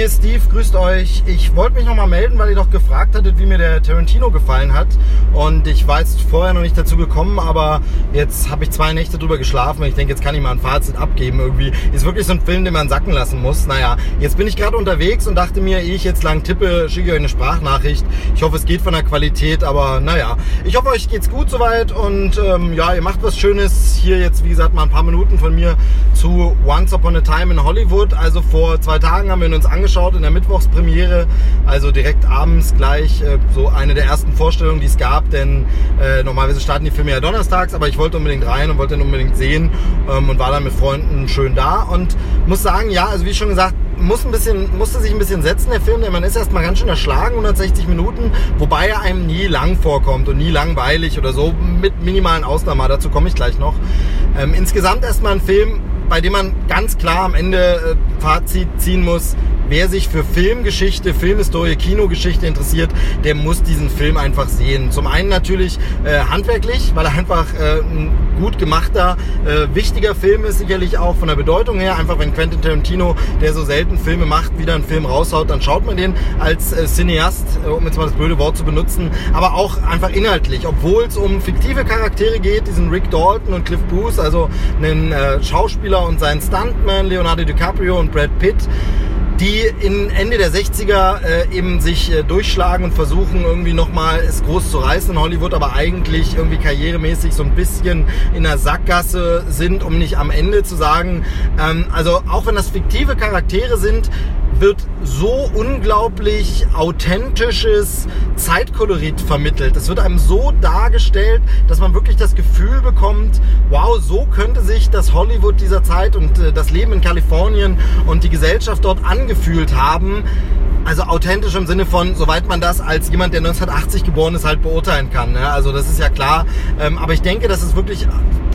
hier ist Steve, grüßt euch. Ich wollte mich nochmal melden, weil ihr doch gefragt hattet, wie mir der Tarantino gefallen hat. Und ich war jetzt vorher noch nicht dazu gekommen, aber jetzt habe ich zwei Nächte drüber geschlafen ich denke, jetzt kann ich mal ein Fazit abgeben irgendwie. Ist wirklich so ein Film, den man sacken lassen muss. Naja, jetzt bin ich gerade unterwegs und dachte mir, ehe ich jetzt lang tippe, schicke ich euch eine Sprachnachricht. Ich hoffe, es geht von der Qualität, aber naja. Ich hoffe, euch geht's gut soweit und ähm, ja, ihr macht was Schönes. Hier jetzt, wie gesagt, mal ein paar Minuten von mir zu Once Upon a Time in Hollywood. Also vor zwei Tagen haben wir uns angeschaut in der Mittwochspremiere, also direkt abends gleich äh, so eine der ersten Vorstellungen, die es gab, denn äh, normalerweise starten die Filme ja donnerstags, aber ich wollte unbedingt rein und wollte ihn unbedingt sehen ähm, und war dann mit Freunden schön da und muss sagen, ja, also wie schon gesagt, muss ein bisschen, musste sich ein bisschen setzen, der Film, denn man ist erstmal ganz schön erschlagen, 160 Minuten, wobei er einem nie lang vorkommt und nie langweilig oder so, mit minimalen Ausnahmen, dazu komme ich gleich noch. Ähm, insgesamt erstmal ein Film, bei dem man ganz klar am Ende äh, Fazit ziehen muss, wer sich für Filmgeschichte, Filmhistorie, Kinogeschichte interessiert, der muss diesen Film einfach sehen. Zum einen natürlich äh, handwerklich, weil er einfach äh, ein gut gemachter, äh, wichtiger Film ist, sicherlich auch von der Bedeutung her. Einfach wenn Quentin Tarantino, der so selten Filme macht, wieder einen Film raushaut, dann schaut man den als äh, Cineast, äh, um jetzt mal das blöde Wort zu benutzen, aber auch einfach inhaltlich, obwohl es um fiktive Charaktere geht, diesen Rick Dalton und Cliff Booth, also einen äh, Schauspieler und seinen Stuntman, Leonardo DiCaprio und Brad Pitt, die in Ende der 60er äh, eben sich äh, durchschlagen und versuchen irgendwie nochmal es groß zu reißen in Hollywood, aber eigentlich irgendwie karrieremäßig so ein bisschen in der Sackgasse sind, um nicht am Ende zu sagen, ähm, also auch wenn das fiktive Charaktere sind, wird so unglaublich authentisches Zeitkolorit vermittelt. Es wird einem so dargestellt, dass man wirklich das Gefühl bekommt, wow, so könnte sich das Hollywood dieser Zeit und äh, das Leben in Kalifornien und die Gesellschaft dort angefühlt haben. Also authentisch im Sinne von, soweit man das als jemand, der 1980 geboren ist, halt beurteilen kann. Ne? Also das ist ja klar. Ähm, aber ich denke, dass es wirklich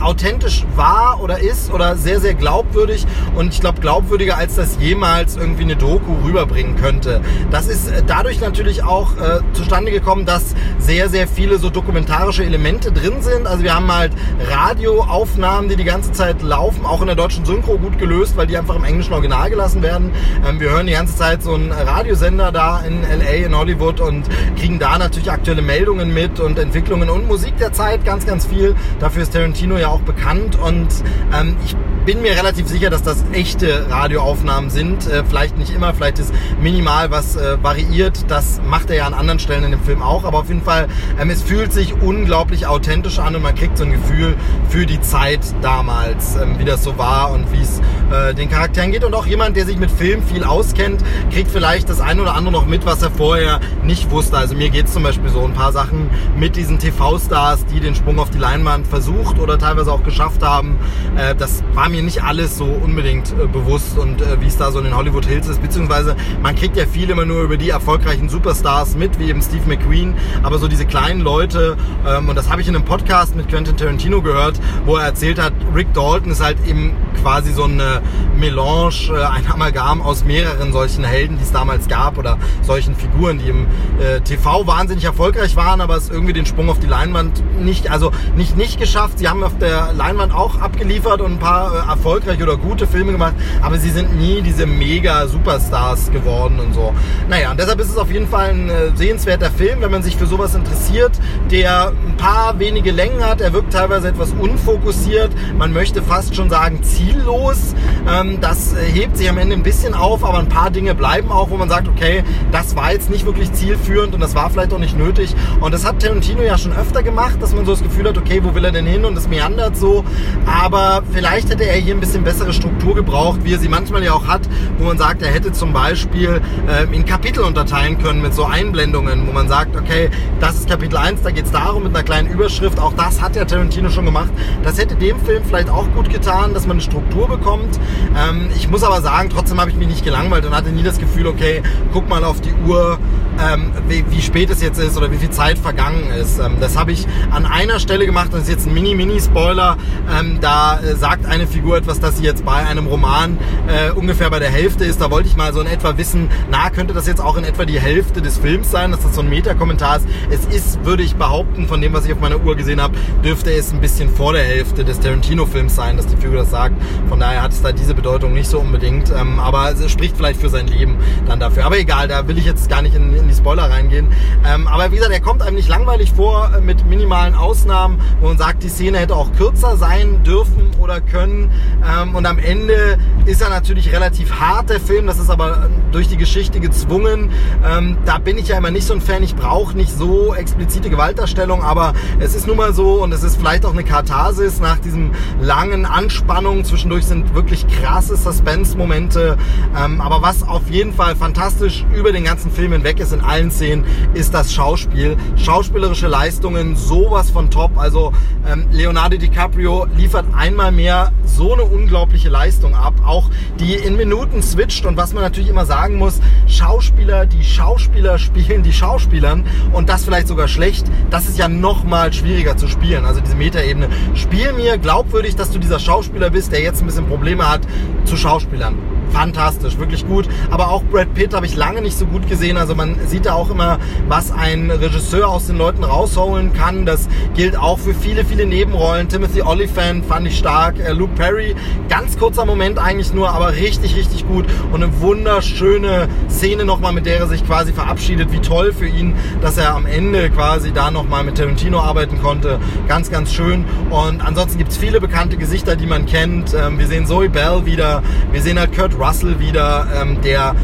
authentisch war oder ist oder sehr, sehr glaubwürdig. Und ich glaube, glaubwürdiger, als das jemals irgendwie eine Doku rüberbringen könnte. Das ist äh, dadurch natürlich auch äh, zustande gekommen, dass sehr, sehr viele so dokumentarische Elemente drin sind. Also wir haben halt Radioaufnahmen, die die ganze Zeit laufen, auch in der deutschen Synchro gut gelöst, weil die einfach im englischen Original gelassen werden. Ähm, wir hören die ganze Zeit so ein Radio Radiosender da in LA, in Hollywood und kriegen da natürlich aktuelle Meldungen mit und Entwicklungen und Musik der Zeit, ganz, ganz viel. Dafür ist Tarantino ja auch bekannt und ähm, ich bin mir relativ sicher, dass das echte Radioaufnahmen sind. Äh, vielleicht nicht immer, vielleicht ist minimal was äh, variiert. Das macht er ja an anderen Stellen in dem Film auch. Aber auf jeden Fall, ähm, es fühlt sich unglaublich authentisch an und man kriegt so ein Gefühl für die Zeit damals, ähm, wie das so war und wie es äh, den Charakteren geht. Und auch jemand, der sich mit Film viel auskennt, kriegt vielleicht das ein oder andere noch mit, was er vorher nicht wusste. Also mir geht es zum Beispiel so ein paar Sachen mit diesen TV-Stars, die den Sprung auf die Leinwand versucht oder teilweise auch geschafft haben. Äh, das war mir nicht alles so unbedingt äh, bewusst und äh, wie es da so in den Hollywood Hills ist, beziehungsweise man kriegt ja viel immer nur über die erfolgreichen Superstars mit, wie eben Steve McQueen, aber so diese kleinen Leute, ähm, und das habe ich in einem Podcast mit Quentin Tarantino gehört, wo er erzählt hat, Rick Dalton ist halt eben quasi so eine Melange, äh, ein Amalgam aus mehreren solchen Helden, die es damals gab oder solchen Figuren, die im äh, TV wahnsinnig erfolgreich waren, aber es irgendwie den Sprung auf die Leinwand nicht, also nicht nicht geschafft. Sie haben auf der Leinwand auch abgeliefert und ein paar äh, erfolgreiche oder gute Filme gemacht, aber sie sind nie diese mega Superstars geworden und so. Naja, und deshalb ist es auf jeden Fall ein äh, sehenswerter Film, wenn man sich für sowas interessiert, der ein paar wenige Längen hat. Er wirkt teilweise etwas unfokussiert. Man möchte fast schon sagen ziellos. Ähm, das äh, hebt sich am Ende ein bisschen auf, aber ein paar Dinge bleiben auch, wo man sagt, okay, das war jetzt nicht wirklich zielführend und das war vielleicht auch nicht nötig. Und das hat Tarantino ja schon öfter gemacht, dass man so das Gefühl hat, okay, wo will er denn hin und es meandert so. Aber vielleicht hätte er er hier ein bisschen bessere Struktur gebraucht, wie er sie manchmal ja auch hat, wo man sagt, er hätte zum Beispiel äh, in Kapitel unterteilen können mit so Einblendungen, wo man sagt, okay, das ist Kapitel 1, da geht es darum mit einer kleinen Überschrift. Auch das hat ja Tarantino schon gemacht. Das hätte dem Film vielleicht auch gut getan, dass man eine Struktur bekommt. Ähm, ich muss aber sagen, trotzdem habe ich mich nicht gelangweilt und hatte nie das Gefühl, okay, guck mal auf die Uhr, ähm, wie, wie, spät es jetzt ist oder wie viel Zeit vergangen ist. Ähm, das habe ich an einer Stelle gemacht, das ist jetzt ein Mini-Mini-Spoiler. Ähm, da äh, sagt eine Figur, etwas, das sie jetzt bei einem Roman äh, ungefähr bei der Hälfte ist. Da wollte ich mal so in etwa wissen, na, könnte das jetzt auch in etwa die Hälfte des Films sein, dass das so ein Meta-Kommentar ist. Es ist, würde ich behaupten, von dem, was ich auf meiner Uhr gesehen habe, dürfte es ein bisschen vor der Hälfte des Tarantino-Films sein, dass die Figur das sagt. Von daher hat es da diese Bedeutung nicht so unbedingt. Ähm, aber es spricht vielleicht für sein Leben dann dafür. Aber egal, da will ich jetzt gar nicht in, in die Spoiler reingehen. Ähm, aber wie gesagt, er kommt einem nicht langweilig vor äh, mit minimalen Ausnahmen, wo man sagt, die Szene hätte auch kürzer sein dürfen oder können. Ähm, und am Ende ist er natürlich relativ hart, der Film. Das ist aber durch die Geschichte gezwungen. Ähm, da bin ich ja immer nicht so ein Fan. Ich brauche nicht so explizite Gewaltdarstellung, aber es ist nun mal so und es ist vielleicht auch eine Katharsis nach diesem langen Anspannung. Zwischendurch sind wirklich krasse Suspense-Momente. Ähm, aber was auf jeden Fall fantastisch über den ganzen Film hinweg ist in allen Szenen, ist das Schauspiel. Schauspielerische Leistungen, sowas von top. Also ähm, Leonardo DiCaprio liefert einmal mehr so eine unglaubliche Leistung ab, auch die in Minuten switcht und was man natürlich immer sagen muss, Schauspieler, die Schauspieler spielen die Schauspielern und das vielleicht sogar schlecht, das ist ja noch mal schwieriger zu spielen. Also diese Metaebene. Spiel mir glaubwürdig, dass du dieser Schauspieler bist, der jetzt ein bisschen Probleme hat zu Schauspielern fantastisch, wirklich gut. Aber auch Brad Pitt habe ich lange nicht so gut gesehen. Also man sieht da auch immer, was ein Regisseur aus den Leuten rausholen kann. Das gilt auch für viele, viele Nebenrollen. Timothy Oliphant fand ich stark. Äh, Luke Perry, ganz kurzer Moment eigentlich nur, aber richtig, richtig gut. Und eine wunderschöne Szene nochmal, mit der er sich quasi verabschiedet. Wie toll für ihn, dass er am Ende quasi da nochmal mit Tarantino arbeiten konnte. Ganz, ganz schön. Und ansonsten gibt es viele bekannte Gesichter, die man kennt. Ähm, wir sehen Zoe Bell wieder. Wir sehen halt Kurt Russell wieder, ähm, der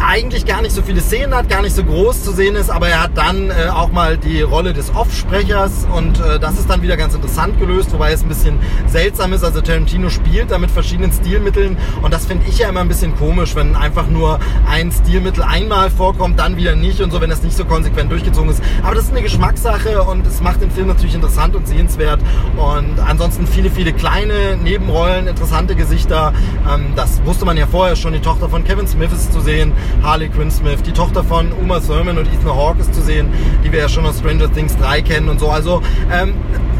eigentlich gar nicht so viele Szenen hat, gar nicht so groß zu sehen ist, aber er hat dann äh, auch mal die Rolle des Off-Sprechers und äh, das ist dann wieder ganz interessant gelöst, wobei es ein bisschen seltsam ist. Also Tarantino spielt da mit verschiedenen Stilmitteln und das finde ich ja immer ein bisschen komisch, wenn einfach nur ein Stilmittel einmal vorkommt, dann wieder nicht und so, wenn das nicht so konsequent durchgezogen ist. Aber das ist eine Geschmackssache und es macht den Film natürlich interessant und sehenswert und ansonsten viele, viele kleine Nebenrollen, interessante Gesichter. Ähm, das wusste man ja vorher schon, die Tochter von Kevin Smith ist zu sehen. Harley Quinn Smith. Die Tochter von Uma Thurman und Ethan Hawke ist zu sehen, die wir ja schon aus Stranger Things 3 kennen und so. Also ähm,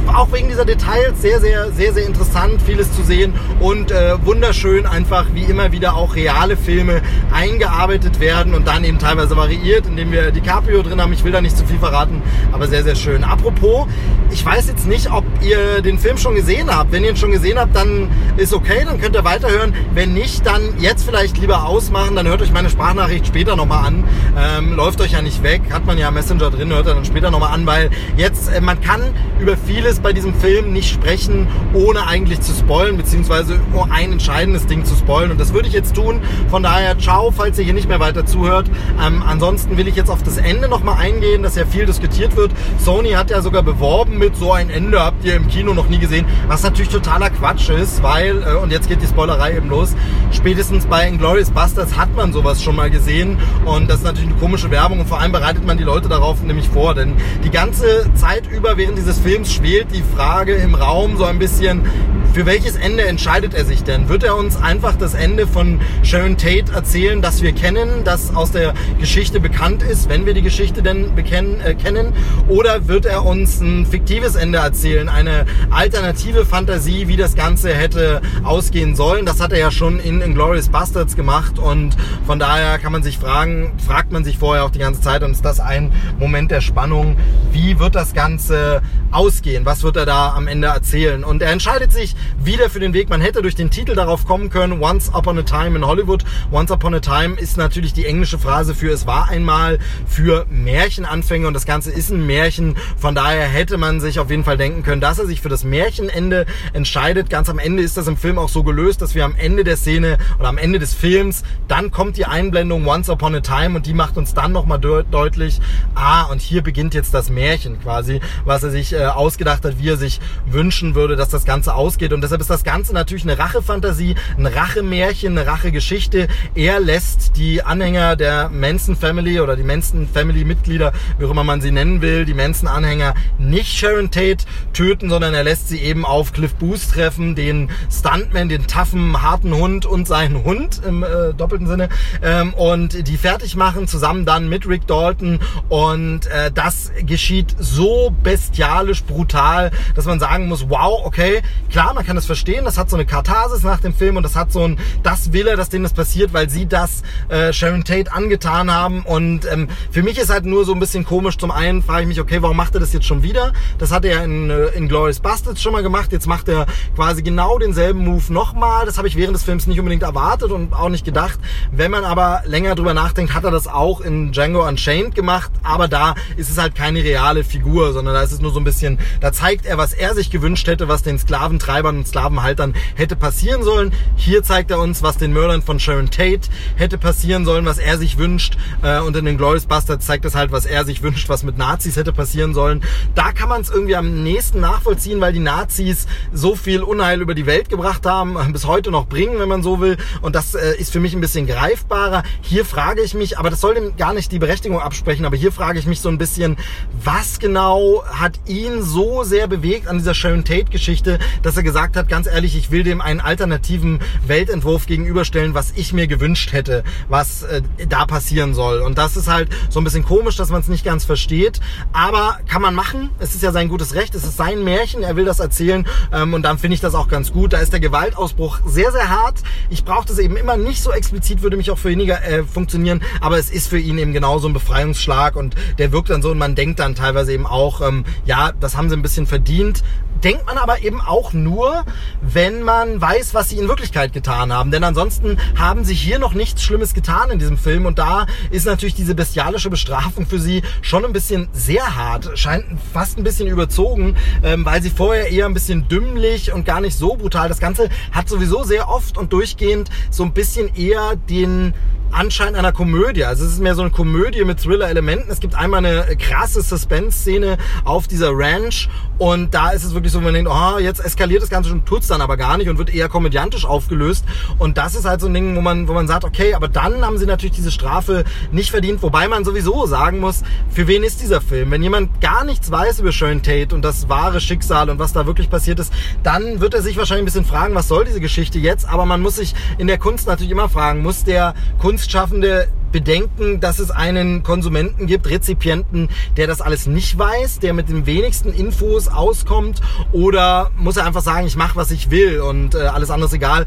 auch wegen dieser Details sehr, sehr, sehr, sehr interessant, vieles zu sehen und äh, wunderschön einfach wie immer wieder auch reale Filme eingearbeitet werden und dann eben teilweise variiert, indem wir DiCaprio drin haben. Ich will da nicht zu viel verraten, aber sehr, sehr schön. Apropos, ich weiß jetzt nicht, ob ihr den Film schon gesehen habt. Wenn ihr ihn schon gesehen habt, dann ist okay, dann könnt ihr weiterhören. Wenn nicht, dann jetzt vielleicht lieber ausmachen, dann hört euch meine Sprachnachricht später nochmal an. Ähm, läuft euch ja nicht weg, hat man ja Messenger drin, hört ihr dann später nochmal an, weil jetzt, äh, man kann über vieles bei diesem Film nicht sprechen, ohne eigentlich zu spoilen, beziehungsweise ein entscheidendes Ding zu spoilen. Und das würde ich jetzt tun. Von daher, ciao, falls ihr hier nicht mehr weiter zuhört. Ähm, ansonsten will ich jetzt auf das Ende nochmal eingehen, dass ja viel diskutiert wird. Sony hat ja sogar beworben mit so ein Ende habt ihr im Kino noch nie gesehen, was natürlich totaler Quatsch ist, weil, äh, und jetzt geht die Spoilerei eben los, spätestens bei Inglourious Bastards hat man sowas schon mal gesehen und das ist natürlich eine komische Werbung und vor allem bereitet man die Leute darauf nämlich vor, denn die ganze Zeit über während dieses Films schwelt die Frage im Raum so ein bisschen, für welches Ende entscheidet er sich denn? Wird er uns einfach das Ende von Sharon Tate erzählen, das wir kennen, das aus der Geschichte bekannt ist, wenn wir die Geschichte denn bekennen, äh, kennen? Oder wird er uns ein fiktives Ende erzählen, eine alternative Fantasie, wie das Ganze hätte ausgehen sollen? Das hat er ja schon in Inglourious Bastards gemacht und von daher kann man sich fragen, fragt man sich vorher auch die ganze Zeit und ist das ein Moment der Spannung, wie wird das Ganze ausgehen? Was wird er da am Ende erzählen? Und er entscheidet sich wieder für den Weg. Man hätte durch den Titel darauf kommen können, Once Upon a Time in Hollywood. Once Upon a Time ist natürlich die englische Phrase für es war einmal für Märchenanfänge und das Ganze ist ein Märchen. Von daher hätte man sich auf jeden Fall denken können, dass er sich für das Märchenende entscheidet. Ganz am Ende ist das im Film auch so gelöst, dass wir am Ende der Szene oder am Ende des Films, dann kommt die Einblendung Once Upon a Time und die macht uns dann nochmal de deutlich, ah, und hier beginnt jetzt das Märchen quasi, was er sich äh, ausgedacht hat, wie er sich wünschen würde, dass das Ganze ausgeht. Und deshalb ist das Ganze natürlich eine Rachefantasie, ein Rachemärchen, eine Rachegeschichte. Er lässt die Anhänger der Manson Family oder die Manson Family Mitglieder, wie auch immer man sie nennen will, die Manson Anhänger nicht Sharon Tate töten, sondern er lässt sie eben auf Cliff Booth treffen, den Stuntman, den taffen, harten Hund und seinen Hund im äh, doppelten Sinne ähm, und die fertig machen, zusammen dann mit Rick Dalton und äh, das geschieht so bestialisch brutal dass man sagen muss, wow, okay, klar, man kann das verstehen, das hat so eine Katharsis nach dem Film und das hat so ein, das will er, dass denen das passiert, weil sie das äh, Sharon Tate angetan haben. Und ähm, für mich ist halt nur so ein bisschen komisch, zum einen frage ich mich, okay, warum macht er das jetzt schon wieder? Das hat er in, äh, in Glorious Bastards schon mal gemacht, jetzt macht er quasi genau denselben Move nochmal, das habe ich während des Films nicht unbedingt erwartet und auch nicht gedacht. Wenn man aber länger drüber nachdenkt, hat er das auch in Django Unchained gemacht, aber da ist es halt keine reale Figur, sondern da ist es nur so ein bisschen, da zeigt er, was er sich gewünscht hätte, was den Sklaventreibern und Sklavenhaltern hätte passieren sollen. Hier zeigt er uns, was den Mördern von Sharon Tate hätte passieren sollen, was er sich wünscht. Äh, und in den Glorious Bastards zeigt es halt, was er sich wünscht, was mit Nazis hätte passieren sollen. Da kann man es irgendwie am nächsten nachvollziehen, weil die Nazis so viel Unheil über die Welt gebracht haben, bis heute noch bringen, wenn man so will. Und das äh, ist für mich ein bisschen greifbarer. Hier frage ich mich, aber das soll dem gar nicht die Berechtigung absprechen, aber hier frage ich mich so ein bisschen, was genau hat ihn so sehr bewegt an dieser Sharon Tate-Geschichte, dass er gesagt hat, ganz ehrlich, ich will dem einen alternativen Weltentwurf gegenüberstellen, was ich mir gewünscht hätte, was äh, da passieren soll. Und das ist halt so ein bisschen komisch, dass man es nicht ganz versteht. Aber kann man machen. Es ist ja sein gutes Recht. Es ist sein Märchen. Er will das erzählen. Ähm, und dann finde ich das auch ganz gut. Da ist der Gewaltausbruch sehr, sehr hart. Ich brauche das eben immer nicht so explizit, würde mich auch für weniger äh, funktionieren. Aber es ist für ihn eben genauso ein Befreiungsschlag. Und der wirkt dann so und man denkt dann teilweise eben auch, ähm, ja, das haben sie ein bisschen verdient denkt man aber eben auch nur, wenn man weiß, was sie in Wirklichkeit getan haben. Denn ansonsten haben sie hier noch nichts Schlimmes getan in diesem Film. Und da ist natürlich diese bestialische Bestrafung für sie schon ein bisschen sehr hart. Scheint fast ein bisschen überzogen, ähm, weil sie vorher eher ein bisschen dümmlich und gar nicht so brutal. Das Ganze hat sowieso sehr oft und durchgehend so ein bisschen eher den Anschein einer Komödie. Also es ist mehr so eine Komödie mit Thriller-Elementen. Es gibt einmal eine krasse Suspense-Szene auf dieser Ranch und da ist es wirklich so, man denkt, oh, jetzt eskaliert das Ganze schon, tut's dann aber gar nicht und wird eher komödiantisch aufgelöst. Und das ist halt so ein Ding, wo man, wo man sagt, okay, aber dann haben sie natürlich diese Strafe nicht verdient, wobei man sowieso sagen muss, für wen ist dieser Film? Wenn jemand gar nichts weiß über Sharon Tate und das wahre Schicksal und was da wirklich passiert ist, dann wird er sich wahrscheinlich ein bisschen fragen, was soll diese Geschichte jetzt? Aber man muss sich in der Kunst natürlich immer fragen, muss der Kunstschaffende bedenken, dass es einen Konsumenten gibt, Rezipienten, der das alles nicht weiß, der mit den wenigsten Infos auskommt oder muss er einfach sagen, ich mache, was ich will und äh, alles andere ist egal.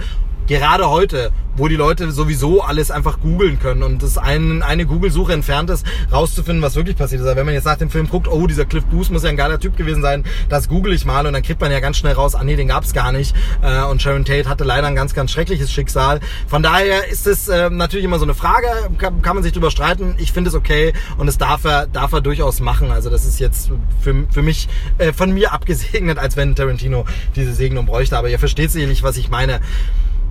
Gerade heute wo die Leute sowieso alles einfach googeln können und es ein, eine Google-Suche entfernt ist, rauszufinden, was wirklich passiert ist. Also wenn man jetzt nach dem Film guckt, oh, dieser Cliff Booth muss ja ein geiler Typ gewesen sein, das google ich mal und dann kriegt man ja ganz schnell raus, ah nee, den gab's gar nicht. Äh, und Sharon Tate hatte leider ein ganz, ganz schreckliches Schicksal. Von daher ist es äh, natürlich immer so eine Frage, kann, kann man sich drüber streiten. Ich finde es okay und es darf er, darf er durchaus machen. Also das ist jetzt für, für mich äh, von mir abgesegnet, als wenn Tarantino diese Segnung bräuchte. Aber ihr versteht sicherlich, was ich meine.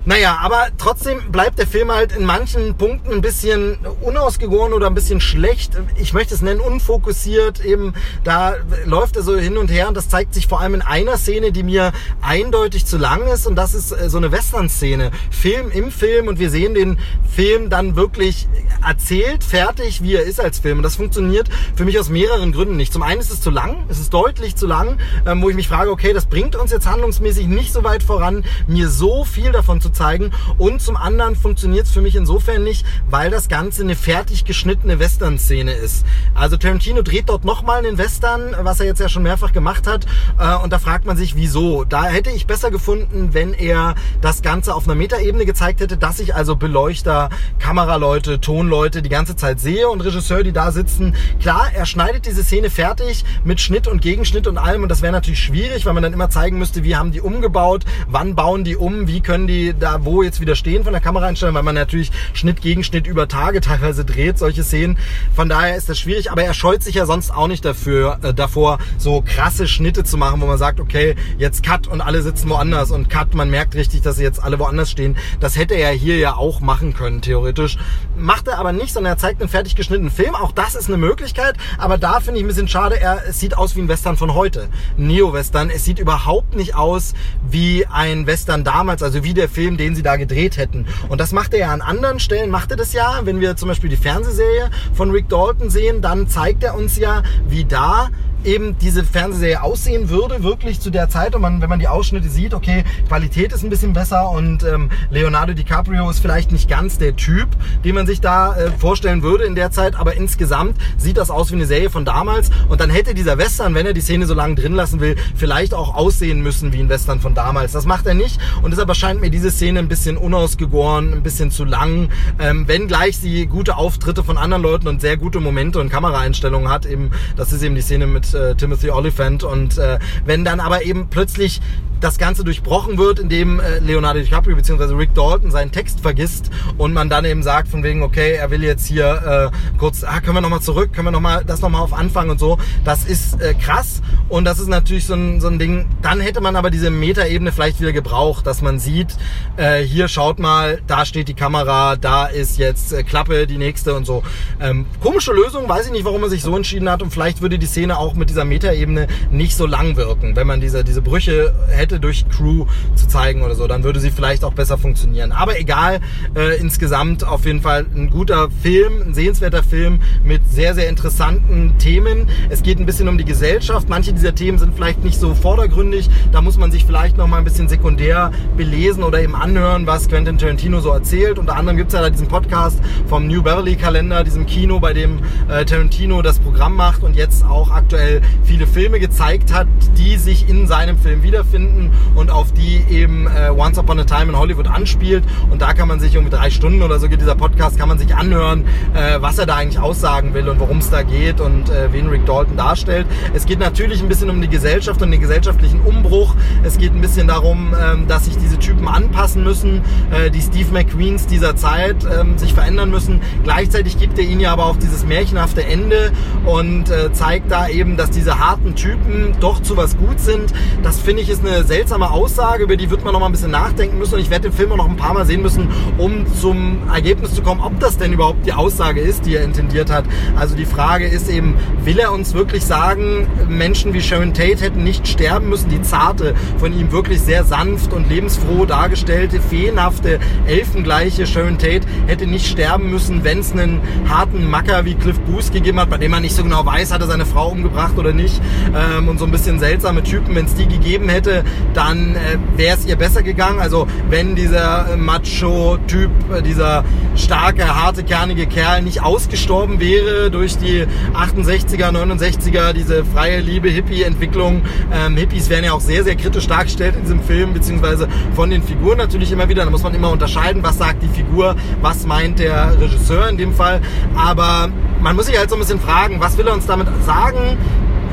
Naja, aber trotzdem bleibt der Film halt in manchen Punkten ein bisschen unausgegoren oder ein bisschen schlecht. Ich möchte es nennen, unfokussiert. Eben, da läuft er so hin und her und das zeigt sich vor allem in einer Szene, die mir eindeutig zu lang ist und das ist äh, so eine Western-Szene. Film im Film und wir sehen den Film dann wirklich erzählt, fertig, wie er ist als Film. Und das funktioniert für mich aus mehreren Gründen nicht. Zum einen ist es zu lang, es ist deutlich zu lang, ähm, wo ich mich frage, okay, das bringt uns jetzt handlungsmäßig nicht so weit voran, mir so viel davon zu zeigen. Und zum anderen funktioniert es für mich insofern nicht, weil das Ganze eine fertig geschnittene Western-Szene ist. Also Tarantino dreht dort nochmal einen Western, was er jetzt ja schon mehrfach gemacht hat. Äh, und da fragt man sich, wieso. Da hätte ich besser gefunden, wenn er das Ganze auf einer Metaebene gezeigt hätte, dass ich also Beleuchter, Kameraleute, Tonleute die ganze Zeit sehe und Regisseur, die da sitzen. Klar, er schneidet diese Szene fertig mit Schnitt und Gegenschnitt und allem und das wäre natürlich schwierig, weil man dann immer zeigen müsste, wie haben die umgebaut, wann bauen die um, wie können die da wo jetzt wieder stehen von der Kameraeinstellung, weil man natürlich Schnitt gegen Schnitt über Tage teilweise dreht, solche Szenen. Von daher ist das schwierig, aber er scheut sich ja sonst auch nicht dafür, äh, davor, so krasse Schnitte zu machen, wo man sagt, okay, jetzt Cut und alle sitzen woanders und Cut, man merkt richtig, dass sie jetzt alle woanders stehen. Das hätte er hier ja auch machen können, theoretisch. Macht er aber nicht, sondern er zeigt einen fertig geschnittenen Film. Auch das ist eine Möglichkeit, aber da finde ich ein bisschen schade, er, es sieht aus wie ein Western von heute. Neo-Western. Es sieht überhaupt nicht aus wie ein Western damals, also wie der Film, den sie da gedreht hätten. Und das macht er ja an anderen Stellen, macht er das ja. Wenn wir zum Beispiel die Fernsehserie von Rick Dalton sehen, dann zeigt er uns ja, wie da eben diese Fernsehserie aussehen würde, wirklich zu der Zeit. Und man, wenn man die Ausschnitte sieht, okay, Qualität ist ein bisschen besser und ähm, Leonardo DiCaprio ist vielleicht nicht ganz der Typ, den man sich da äh, vorstellen würde in der Zeit, aber insgesamt sieht das aus wie eine Serie von damals. Und dann hätte dieser Western, wenn er die Szene so lange drin lassen will, vielleicht auch aussehen müssen wie ein Western von damals. Das macht er nicht. Und deshalb erscheint mir diese Szene ein bisschen unausgegoren, ein bisschen zu lang. Ähm, wenn gleich sie gute Auftritte von anderen Leuten und sehr gute Momente und Kameraeinstellungen hat, eben, das ist eben die Szene mit äh, Timothy Oliphant. Und äh, wenn dann aber eben plötzlich das Ganze durchbrochen wird, indem äh, Leonardo DiCaprio bzw. Rick Dalton seinen Text vergisst und man dann eben sagt von wegen, okay, er will jetzt hier äh, kurz, ah, können wir nochmal zurück, können wir nochmal das nochmal auf Anfang und so. Das ist äh, krass und das ist natürlich so ein, so ein Ding. Dann hätte man aber diese Metaebene vielleicht wieder gebraucht, dass man sieht, äh, hier schaut mal, da steht die Kamera, da ist jetzt äh, Klappe, die nächste und so. Ähm, komische Lösung, weiß ich nicht, warum man sich so entschieden hat und vielleicht würde die Szene auch mit dieser Metaebene nicht so lang wirken, wenn man diese, diese Brüche hätte hätte, durch Crew zu zeigen oder so. Dann würde sie vielleicht auch besser funktionieren. Aber egal, äh, insgesamt auf jeden Fall ein guter Film, ein sehenswerter Film mit sehr, sehr interessanten Themen. Es geht ein bisschen um die Gesellschaft. Manche dieser Themen sind vielleicht nicht so vordergründig. Da muss man sich vielleicht noch mal ein bisschen sekundär belesen oder eben anhören, was Quentin Tarantino so erzählt. Unter anderem gibt es ja da diesen Podcast vom New Beverly Kalender, diesem Kino, bei dem äh, Tarantino das Programm macht und jetzt auch aktuell viele Filme gezeigt hat, die sich in seinem Film wiederfinden Stunden und auf die eben äh, Once Upon a Time in Hollywood anspielt. Und da kann man sich um drei Stunden oder so geht dieser Podcast, kann man sich anhören, äh, was er da eigentlich aussagen will und worum es da geht und äh, wen Rick Dalton darstellt. Es geht natürlich ein bisschen um die Gesellschaft und den gesellschaftlichen Umbruch. Es geht ein bisschen darum, ähm, dass sich diese Typen anpassen müssen, äh, die Steve McQueens dieser Zeit ähm, sich verändern müssen. Gleichzeitig gibt er ihnen ja aber auch dieses märchenhafte Ende und äh, zeigt da eben, dass diese harten Typen doch zu was gut sind. Das finde ich ist eine seltsame Aussage, über die wird man noch mal ein bisschen nachdenken müssen und ich werde den Film auch noch ein paar Mal sehen müssen, um zum Ergebnis zu kommen, ob das denn überhaupt die Aussage ist, die er intendiert hat. Also die Frage ist eben, will er uns wirklich sagen, Menschen wie Sharon Tate hätten nicht sterben müssen, die zarte, von ihm wirklich sehr sanft und lebensfroh dargestellte, feenhafte, elfengleiche Sharon Tate hätte nicht sterben müssen, wenn es einen harten Macker wie Cliff Booth gegeben hat, bei dem man nicht so genau weiß, hat er seine Frau umgebracht oder nicht ähm, und so ein bisschen seltsame Typen, wenn es die gegeben hätte, dann äh, wäre es ihr besser gegangen. Also wenn dieser Macho-Typ, äh, dieser starke, harte, kernige Kerl nicht ausgestorben wäre durch die 68er, 69er, diese freie Liebe, Hippie-Entwicklung. Ähm, Hippies werden ja auch sehr, sehr kritisch dargestellt in diesem Film, beziehungsweise von den Figuren natürlich immer wieder. Da muss man immer unterscheiden, was sagt die Figur, was meint der Regisseur in dem Fall. Aber man muss sich halt so ein bisschen fragen, was will er uns damit sagen?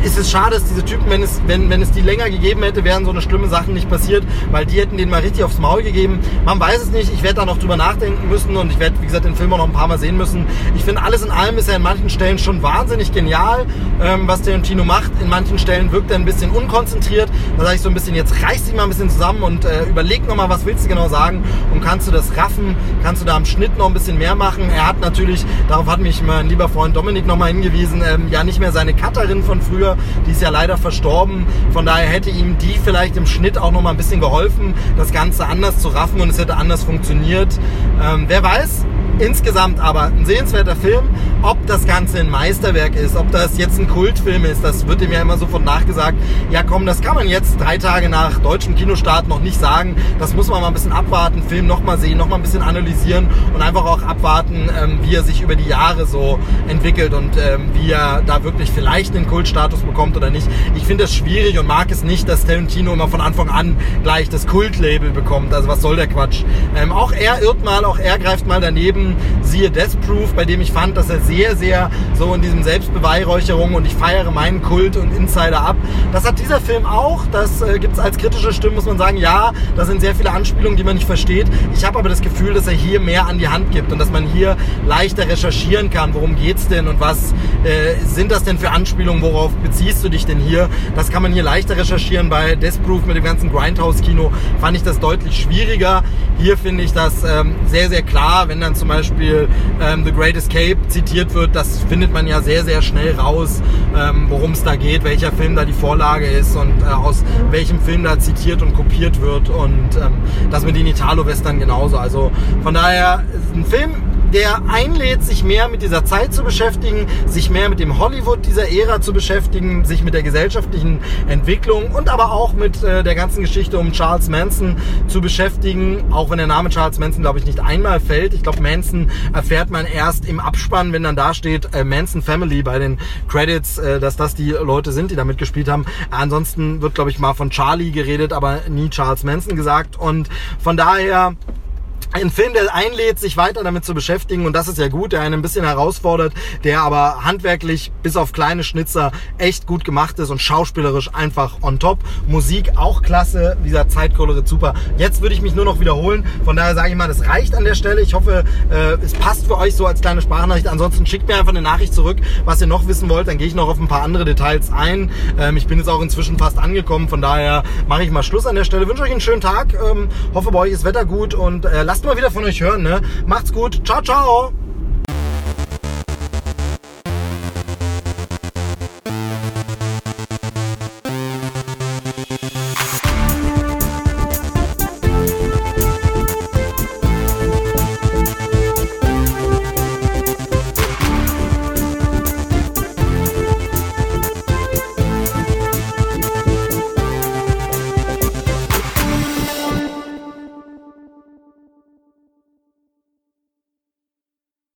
Ist es schade, dass diese Typen, wenn es, wenn, wenn es die länger gegeben hätte, wären so eine schlimme Sachen nicht passiert, weil die hätten den mal richtig aufs Maul gegeben. Man weiß es nicht, ich werde da noch drüber nachdenken müssen und ich werde, wie gesagt, den Film auch noch ein paar Mal sehen müssen. Ich finde, alles in allem ist er in manchen Stellen schon wahnsinnig genial, ähm, was Tarantino macht. In manchen Stellen wirkt er ein bisschen unkonzentriert. Da sage ich so ein bisschen, jetzt reiß dich mal ein bisschen zusammen und äh, überleg nochmal, was willst du genau sagen und kannst du das raffen? Kannst du da am Schnitt noch ein bisschen mehr machen? Er hat natürlich, darauf hat mich mein lieber Freund Dominik nochmal hingewiesen, ähm, ja nicht mehr seine Cutterin von früher früher. Die ist ja leider verstorben. Von daher hätte ihm die vielleicht im Schnitt auch noch mal ein bisschen geholfen, das Ganze anders zu raffen und es hätte anders funktioniert. Ähm, wer weiß, Insgesamt aber ein sehenswerter Film. Ob das Ganze ein Meisterwerk ist, ob das jetzt ein Kultfilm ist, das wird ihm ja immer sofort nachgesagt. Ja komm, das kann man jetzt drei Tage nach deutschem Kinostart noch nicht sagen. Das muss man mal ein bisschen abwarten, Film nochmal sehen, nochmal ein bisschen analysieren und einfach auch abwarten, ähm, wie er sich über die Jahre so entwickelt und ähm, wie er da wirklich vielleicht einen Kultstatus bekommt oder nicht. Ich finde es schwierig und mag es nicht, dass Tarantino immer von Anfang an gleich das Kultlabel bekommt. Also was soll der Quatsch? Ähm, auch er irrt mal, auch er greift mal daneben siehe Death Proof, bei dem ich fand, dass er sehr, sehr so in diesem Selbstbeweihräucherung und ich feiere meinen Kult und Insider ab. Das hat dieser Film auch. Das äh, gibt es als kritische Stimme, muss man sagen, ja, da sind sehr viele Anspielungen, die man nicht versteht. Ich habe aber das Gefühl, dass er hier mehr an die Hand gibt und dass man hier leichter recherchieren kann, worum geht es denn und was äh, sind das denn für Anspielungen, worauf beziehst du dich denn hier? Das kann man hier leichter recherchieren. Bei Death Proof mit dem ganzen Grindhouse-Kino fand ich das deutlich schwieriger. Hier finde ich das ähm, sehr, sehr klar, wenn dann zum Beispiel Beispiel ähm, The Great Escape zitiert wird, das findet man ja sehr, sehr schnell raus, ähm, worum es da geht, welcher Film da die Vorlage ist und äh, aus welchem Film da zitiert und kopiert wird und ähm, das mit den Italo-Western genauso. Also von daher ein Film, der einlädt, sich mehr mit dieser Zeit zu beschäftigen, sich mehr mit dem Hollywood dieser Ära zu beschäftigen, sich mit der gesellschaftlichen Entwicklung und aber auch mit äh, der ganzen Geschichte um Charles Manson zu beschäftigen. Auch wenn der Name Charles Manson, glaube ich, nicht einmal fällt. Ich glaube, Manson erfährt man erst im Abspann, wenn dann da steht äh, Manson Family bei den Credits, äh, dass das die Leute sind, die da mitgespielt haben. Ansonsten wird, glaube ich, mal von Charlie geredet, aber nie Charles Manson gesagt. Und von daher ein Film, der einlädt, sich weiter damit zu beschäftigen und das ist ja gut, der einen ein bisschen herausfordert, der aber handwerklich bis auf kleine Schnitzer echt gut gemacht ist und schauspielerisch einfach on top. Musik auch klasse, dieser Zeitkolorit super. Jetzt würde ich mich nur noch wiederholen, von daher sage ich mal, das reicht an der Stelle. Ich hoffe, äh, es passt für euch so als kleine Sprachnachricht. Ansonsten schickt mir einfach eine Nachricht zurück, was ihr noch wissen wollt, dann gehe ich noch auf ein paar andere Details ein. Ähm, ich bin jetzt auch inzwischen fast angekommen, von daher mache ich mal Schluss an der Stelle. Wünsche euch einen schönen Tag, ähm, hoffe bei euch ist Wetter gut und äh, lasst mal wieder von euch hören. Ne? Macht's gut. Ciao, ciao.